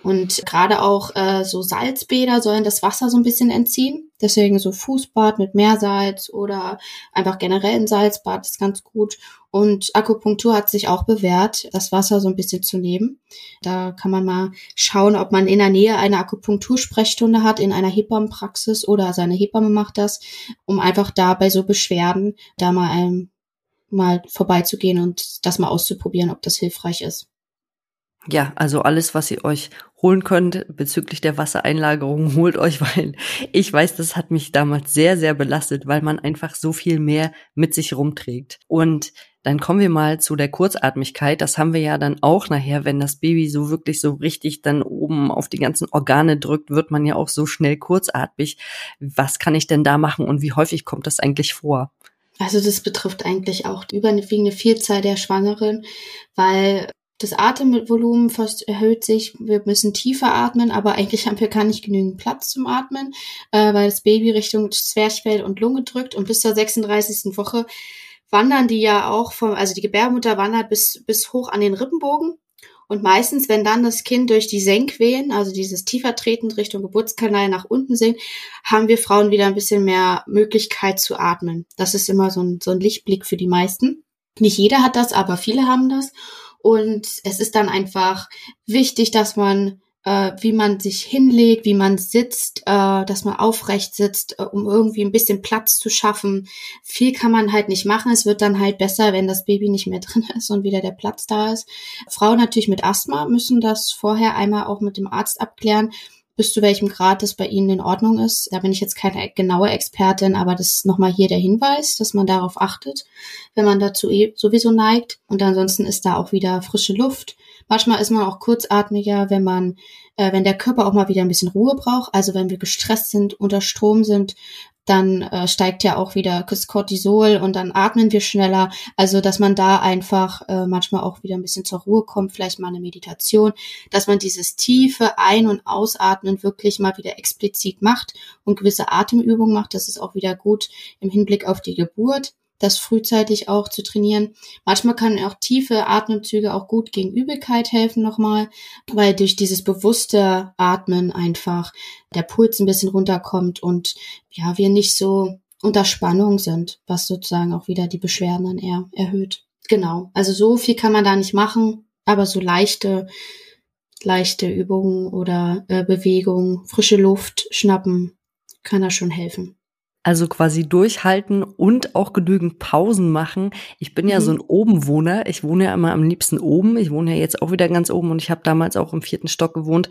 S2: Und gerade auch äh, so Salzbäder sollen das Wasser so ein bisschen entziehen. Deswegen so Fußbad mit Meersalz oder einfach generell ein Salzbad ist ganz gut. Und Akupunktur hat sich auch bewährt, das Wasser so ein bisschen zu nehmen. Da kann man mal schauen, ob man in der Nähe eine Akupunktursprechstunde hat, in einer Hebammenpraxis oder seine Hebamme macht das, um einfach da bei so Beschwerden da mal, ähm, mal vorbeizugehen und das mal auszuprobieren, ob das hilfreich ist.
S1: Ja, also alles, was ihr euch holen könnt bezüglich der Wassereinlagerung, <laughs> holt euch, weil ich weiß, das hat mich damals sehr, sehr belastet, weil man einfach so viel mehr mit sich rumträgt. Und dann kommen wir mal zu der Kurzatmigkeit. Das haben wir ja dann auch nachher, wenn das Baby so wirklich so richtig dann oben auf die ganzen Organe drückt, wird man ja auch so schnell kurzatmig. Was kann ich denn da machen und wie häufig kommt das eigentlich vor?
S2: Also das betrifft eigentlich auch überwiegende Vielzahl der Schwangeren, weil das Atemvolumen fast erhöht sich. Wir müssen tiefer atmen, aber eigentlich haben wir gar nicht genügend Platz zum Atmen, äh, weil das Baby Richtung Zwerchfell und Lunge drückt. Und bis zur 36. Woche wandern die ja auch vom, also die Gebärmutter wandert bis, bis hoch an den Rippenbogen. Und meistens, wenn dann das Kind durch die Senkwehen, also dieses tiefer tretend Richtung Geburtskanal nach unten sinkt, haben wir Frauen wieder ein bisschen mehr Möglichkeit zu atmen. Das ist immer so ein, so ein Lichtblick für die meisten. Nicht jeder hat das, aber viele haben das. Und es ist dann einfach wichtig, dass man äh, wie man sich hinlegt, wie man sitzt, äh, dass man aufrecht sitzt, äh, um irgendwie ein bisschen Platz zu schaffen. Viel kann man halt nicht machen. Es wird dann halt besser, wenn das Baby nicht mehr <laughs> drin ist und wieder der Platz da ist. Frauen natürlich mit Asthma müssen das vorher einmal auch mit dem Arzt abklären bis zu welchem Grad das bei Ihnen in Ordnung ist. Da bin ich jetzt keine genaue Expertin, aber das ist nochmal hier der Hinweis, dass man darauf achtet, wenn man dazu eh sowieso neigt. Und ansonsten ist da auch wieder frische Luft. Manchmal ist man auch kurzatmiger, wenn man, äh, wenn der Körper auch mal wieder ein bisschen Ruhe braucht. Also wenn wir gestresst sind, unter Strom sind, dann äh, steigt ja auch wieder das Cortisol und dann atmen wir schneller. Also, dass man da einfach äh, manchmal auch wieder ein bisschen zur Ruhe kommt, vielleicht mal eine Meditation, dass man dieses tiefe Ein- und Ausatmen wirklich mal wieder explizit macht und gewisse Atemübungen macht. Das ist auch wieder gut im Hinblick auf die Geburt das frühzeitig auch zu trainieren. Manchmal kann auch tiefe Atemzüge auch gut gegen Übelkeit helfen nochmal, weil durch dieses bewusste Atmen einfach der Puls ein bisschen runterkommt und ja, wir nicht so unter Spannung sind, was sozusagen auch wieder die Beschwerden dann eher erhöht. Genau. Also so viel kann man da nicht machen, aber so leichte, leichte Übungen oder äh, Bewegungen, frische Luft schnappen, kann da schon helfen.
S1: Also quasi durchhalten und auch genügend Pausen machen. Ich bin ja mhm. so ein Obenwohner. Ich wohne ja immer am liebsten oben. Ich wohne ja jetzt auch wieder ganz oben und ich habe damals auch im vierten Stock gewohnt.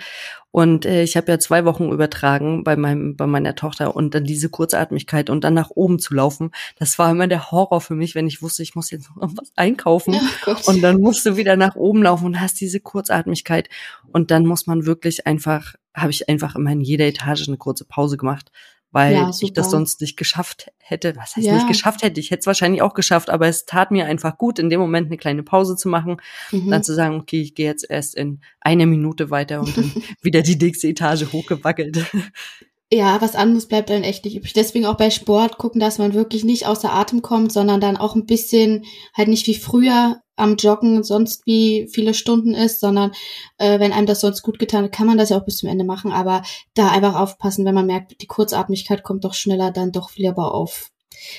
S1: Und äh, ich habe ja zwei Wochen übertragen bei meinem, bei meiner Tochter und dann diese Kurzatmigkeit und dann nach oben zu laufen. Das war immer der Horror für mich, wenn ich wusste, ich muss jetzt noch was einkaufen. Oh und dann musst du wieder nach oben laufen und hast diese Kurzatmigkeit. Und dann muss man wirklich einfach, habe ich einfach immer in jeder Etage eine kurze Pause gemacht weil ja, ich das sonst nicht geschafft hätte. Was heißt ja. nicht geschafft hätte? Ich hätte es wahrscheinlich auch geschafft, aber es tat mir einfach gut, in dem Moment eine kleine Pause zu machen, mhm. dann zu sagen, okay, ich gehe jetzt erst in eine Minute weiter und dann <laughs> wieder die nächste Etage hochgewackelt.
S2: Ja, was anderes bleibt dann echt nicht übrig. Deswegen auch bei Sport gucken, dass man wirklich nicht außer Atem kommt, sondern dann auch ein bisschen halt nicht wie früher am Joggen sonst wie viele Stunden ist, sondern äh, wenn einem das sonst gut getan hat, kann man das ja auch bis zum Ende machen. Aber da einfach aufpassen, wenn man merkt, die Kurzatmigkeit kommt doch schneller, dann doch lieber auf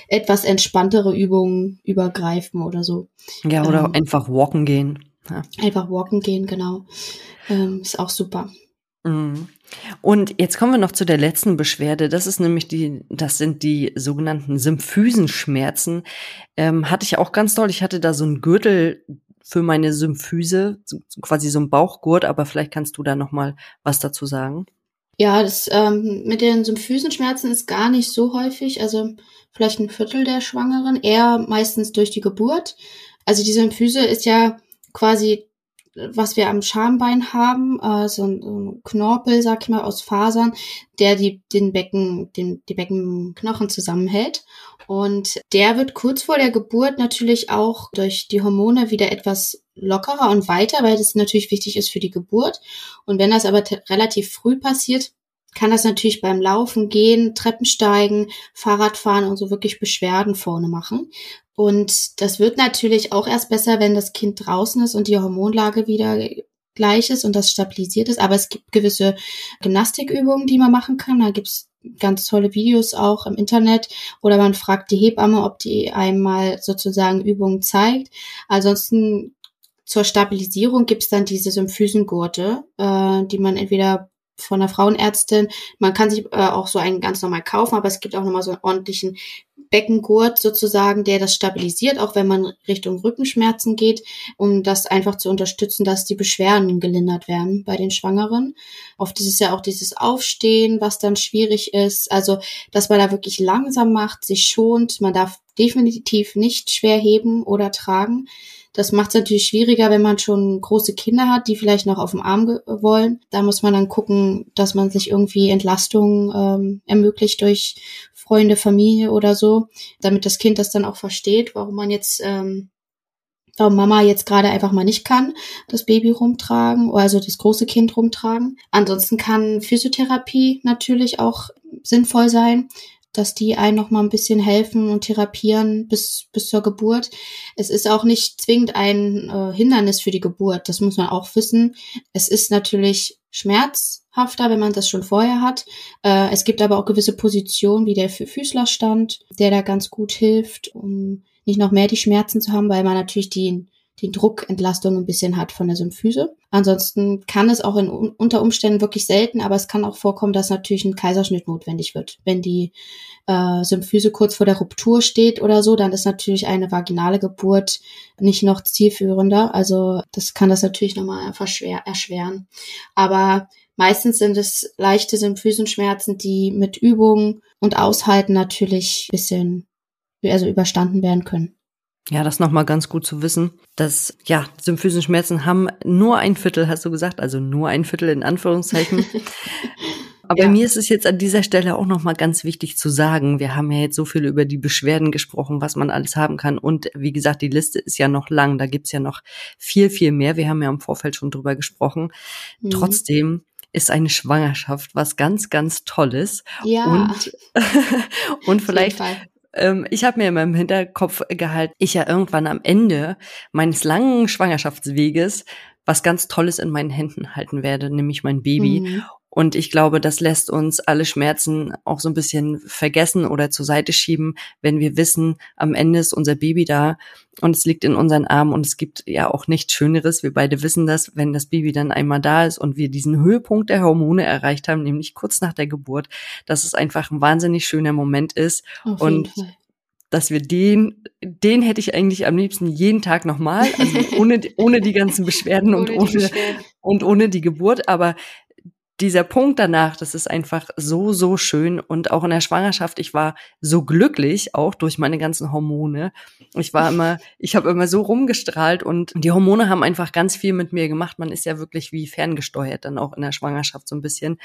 S2: etwas entspanntere Übungen übergreifen oder so.
S1: Ja, oder ähm, einfach walken gehen.
S2: Ja. Einfach walken gehen, genau. Ähm, ist auch super.
S1: Mhm. Und jetzt kommen wir noch zu der letzten Beschwerde. Das ist nämlich die, das sind die sogenannten Symphysenschmerzen. Ähm, hatte ich auch ganz doll. Ich hatte da so einen Gürtel für meine Symphyse, quasi so ein Bauchgurt, aber vielleicht kannst du da noch mal was dazu sagen.
S2: Ja, das ähm, mit den Symphysenschmerzen ist gar nicht so häufig. Also vielleicht ein Viertel der Schwangeren, eher meistens durch die Geburt. Also die Symphyse ist ja quasi, was wir am Schambein haben, äh, so, ein, so ein Knorpel, sag ich mal, aus Fasern, der die, den Becken, den, die Beckenknochen zusammenhält. Und der wird kurz vor der Geburt natürlich auch durch die Hormone wieder etwas lockerer und weiter, weil das natürlich wichtig ist für die Geburt. Und wenn das aber relativ früh passiert, kann das natürlich beim Laufen, Gehen, Treppensteigen, Fahrradfahren und so wirklich Beschwerden vorne machen. Und das wird natürlich auch erst besser, wenn das Kind draußen ist und die Hormonlage wieder gleich ist und das stabilisiert ist. Aber es gibt gewisse Gymnastikübungen, die man machen kann. Da gibt's ganz tolle Videos auch im Internet oder man fragt die Hebamme, ob die einmal sozusagen Übungen zeigt. Ansonsten zur Stabilisierung gibt's dann diese Symphysengurte, äh, die man entweder von der Frauenärztin, man kann sich äh, auch so einen ganz normal kaufen, aber es gibt auch nochmal so einen ordentlichen Beckengurt sozusagen, der das stabilisiert, auch wenn man Richtung Rückenschmerzen geht, um das einfach zu unterstützen, dass die Beschwerden gelindert werden bei den Schwangeren. Oft ist es ja auch dieses Aufstehen, was dann schwierig ist. Also, dass man da wirklich langsam macht, sich schont. Man darf definitiv nicht schwer heben oder tragen. Das macht es natürlich schwieriger, wenn man schon große Kinder hat, die vielleicht noch auf dem Arm wollen. Da muss man dann gucken, dass man sich irgendwie Entlastung ähm, ermöglicht durch Freunde, Familie oder so, damit das Kind das dann auch versteht, warum man jetzt ähm, warum Mama jetzt gerade einfach mal nicht kann, das Baby rumtragen, also das große Kind rumtragen. Ansonsten kann Physiotherapie natürlich auch sinnvoll sein dass die einen noch mal ein bisschen helfen und therapieren bis, bis zur Geburt. Es ist auch nicht zwingend ein äh, Hindernis für die Geburt, das muss man auch wissen. Es ist natürlich schmerzhafter, wenn man das schon vorher hat. Äh, es gibt aber auch gewisse Positionen wie der Füßlerstand, der da ganz gut hilft, um nicht noch mehr die Schmerzen zu haben, weil man natürlich die die Druckentlastung ein bisschen hat von der Symphyse. Ansonsten kann es auch in, unter Umständen wirklich selten, aber es kann auch vorkommen, dass natürlich ein Kaiserschnitt notwendig wird. Wenn die äh, Symphyse kurz vor der Ruptur steht oder so, dann ist natürlich eine vaginale Geburt nicht noch zielführender. Also das kann das natürlich nochmal erschweren. Aber meistens sind es leichte Symphysenschmerzen, die mit Übung und Aushalten natürlich bisschen also überstanden werden können.
S1: Ja, das nochmal ganz gut zu wissen, dass, ja, Symphysenschmerzen haben nur ein Viertel, hast du gesagt, also nur ein Viertel in Anführungszeichen. <laughs> Aber ja. mir ist es jetzt an dieser Stelle auch nochmal ganz wichtig zu sagen, wir haben ja jetzt so viel über die Beschwerden gesprochen, was man alles haben kann. Und wie gesagt, die Liste ist ja noch lang, da gibt's ja noch viel, viel mehr. Wir haben ja im Vorfeld schon drüber gesprochen. Mhm. Trotzdem ist eine Schwangerschaft was ganz, ganz Tolles.
S2: Ja.
S1: Und, <laughs> und vielleicht ähm, ich habe mir in meinem Hinterkopf gehalten, ich ja irgendwann am Ende meines langen Schwangerschaftsweges was ganz Tolles in meinen Händen halten werde, nämlich mein Baby. Mhm. Und ich glaube, das lässt uns alle Schmerzen auch so ein bisschen vergessen oder zur Seite schieben, wenn wir wissen, am Ende ist unser Baby da und es liegt in unseren Armen und es gibt ja auch nichts Schöneres. Wir beide wissen das, wenn das Baby dann einmal da ist und wir diesen Höhepunkt der Hormone erreicht haben, nämlich kurz nach der Geburt, dass es einfach ein wahnsinnig schöner Moment ist.
S2: Auf
S1: und
S2: Fall
S1: dass wir den, den hätte ich eigentlich am liebsten jeden Tag nochmal, also ohne, ohne die ganzen Beschwerden und <laughs> ohne, Beschwerden. und ohne die Geburt, aber dieser Punkt danach, das ist einfach so, so schön. Und auch in der Schwangerschaft, ich war so glücklich, auch durch meine ganzen Hormone. Ich war immer, <laughs> ich habe immer so rumgestrahlt und die Hormone haben einfach ganz viel mit mir gemacht. Man ist ja wirklich wie ferngesteuert dann auch in der Schwangerschaft so ein bisschen.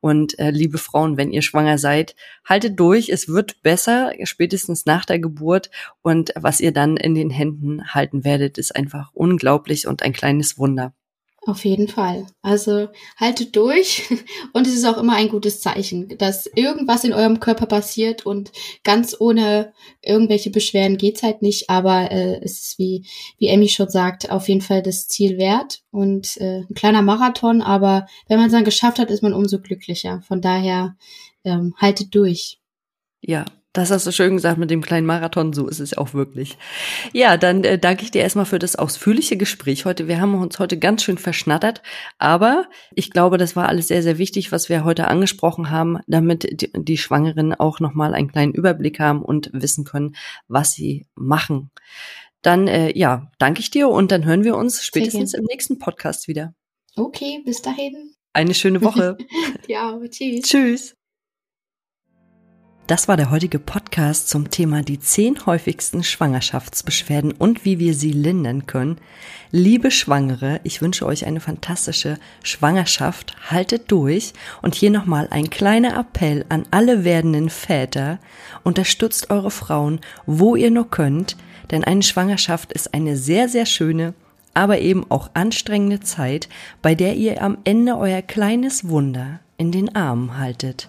S1: Und äh, liebe Frauen, wenn ihr schwanger seid, haltet durch. Es wird besser, spätestens nach der Geburt. Und was ihr dann in den Händen halten werdet, ist einfach unglaublich und ein kleines Wunder.
S2: Auf jeden Fall. Also haltet durch <laughs> und es ist auch immer ein gutes Zeichen, dass irgendwas in eurem Körper passiert und ganz ohne irgendwelche Beschwerden geht's halt nicht, aber äh, es ist wie wie Emmy schon sagt, auf jeden Fall das Ziel wert und äh, ein kleiner Marathon, aber wenn man es dann geschafft hat, ist man umso glücklicher. Von daher ähm, haltet durch.
S1: Ja, das hast du schön gesagt mit dem kleinen Marathon, so ist es auch wirklich. Ja, dann äh, danke ich dir erstmal für das ausführliche Gespräch heute. Wir haben uns heute ganz schön verschnattert, aber ich glaube, das war alles sehr, sehr wichtig, was wir heute angesprochen haben, damit die, die Schwangeren auch nochmal einen kleinen Überblick haben und wissen können, was sie machen. Dann, äh, ja, danke ich dir und dann hören wir uns spätestens im nächsten Podcast wieder.
S2: Okay, bis dahin.
S1: Eine schöne Woche. <laughs>
S2: ja, tschüss.
S1: Tschüss. Das war der heutige Podcast zum Thema die zehn häufigsten Schwangerschaftsbeschwerden und wie wir sie lindern können. Liebe Schwangere, ich wünsche euch eine fantastische Schwangerschaft. Haltet durch. Und hier nochmal ein kleiner Appell an alle werdenden Väter. Unterstützt eure Frauen, wo ihr nur könnt, denn eine Schwangerschaft ist eine sehr, sehr schöne, aber eben auch anstrengende Zeit, bei der ihr am Ende euer kleines Wunder in den Armen haltet.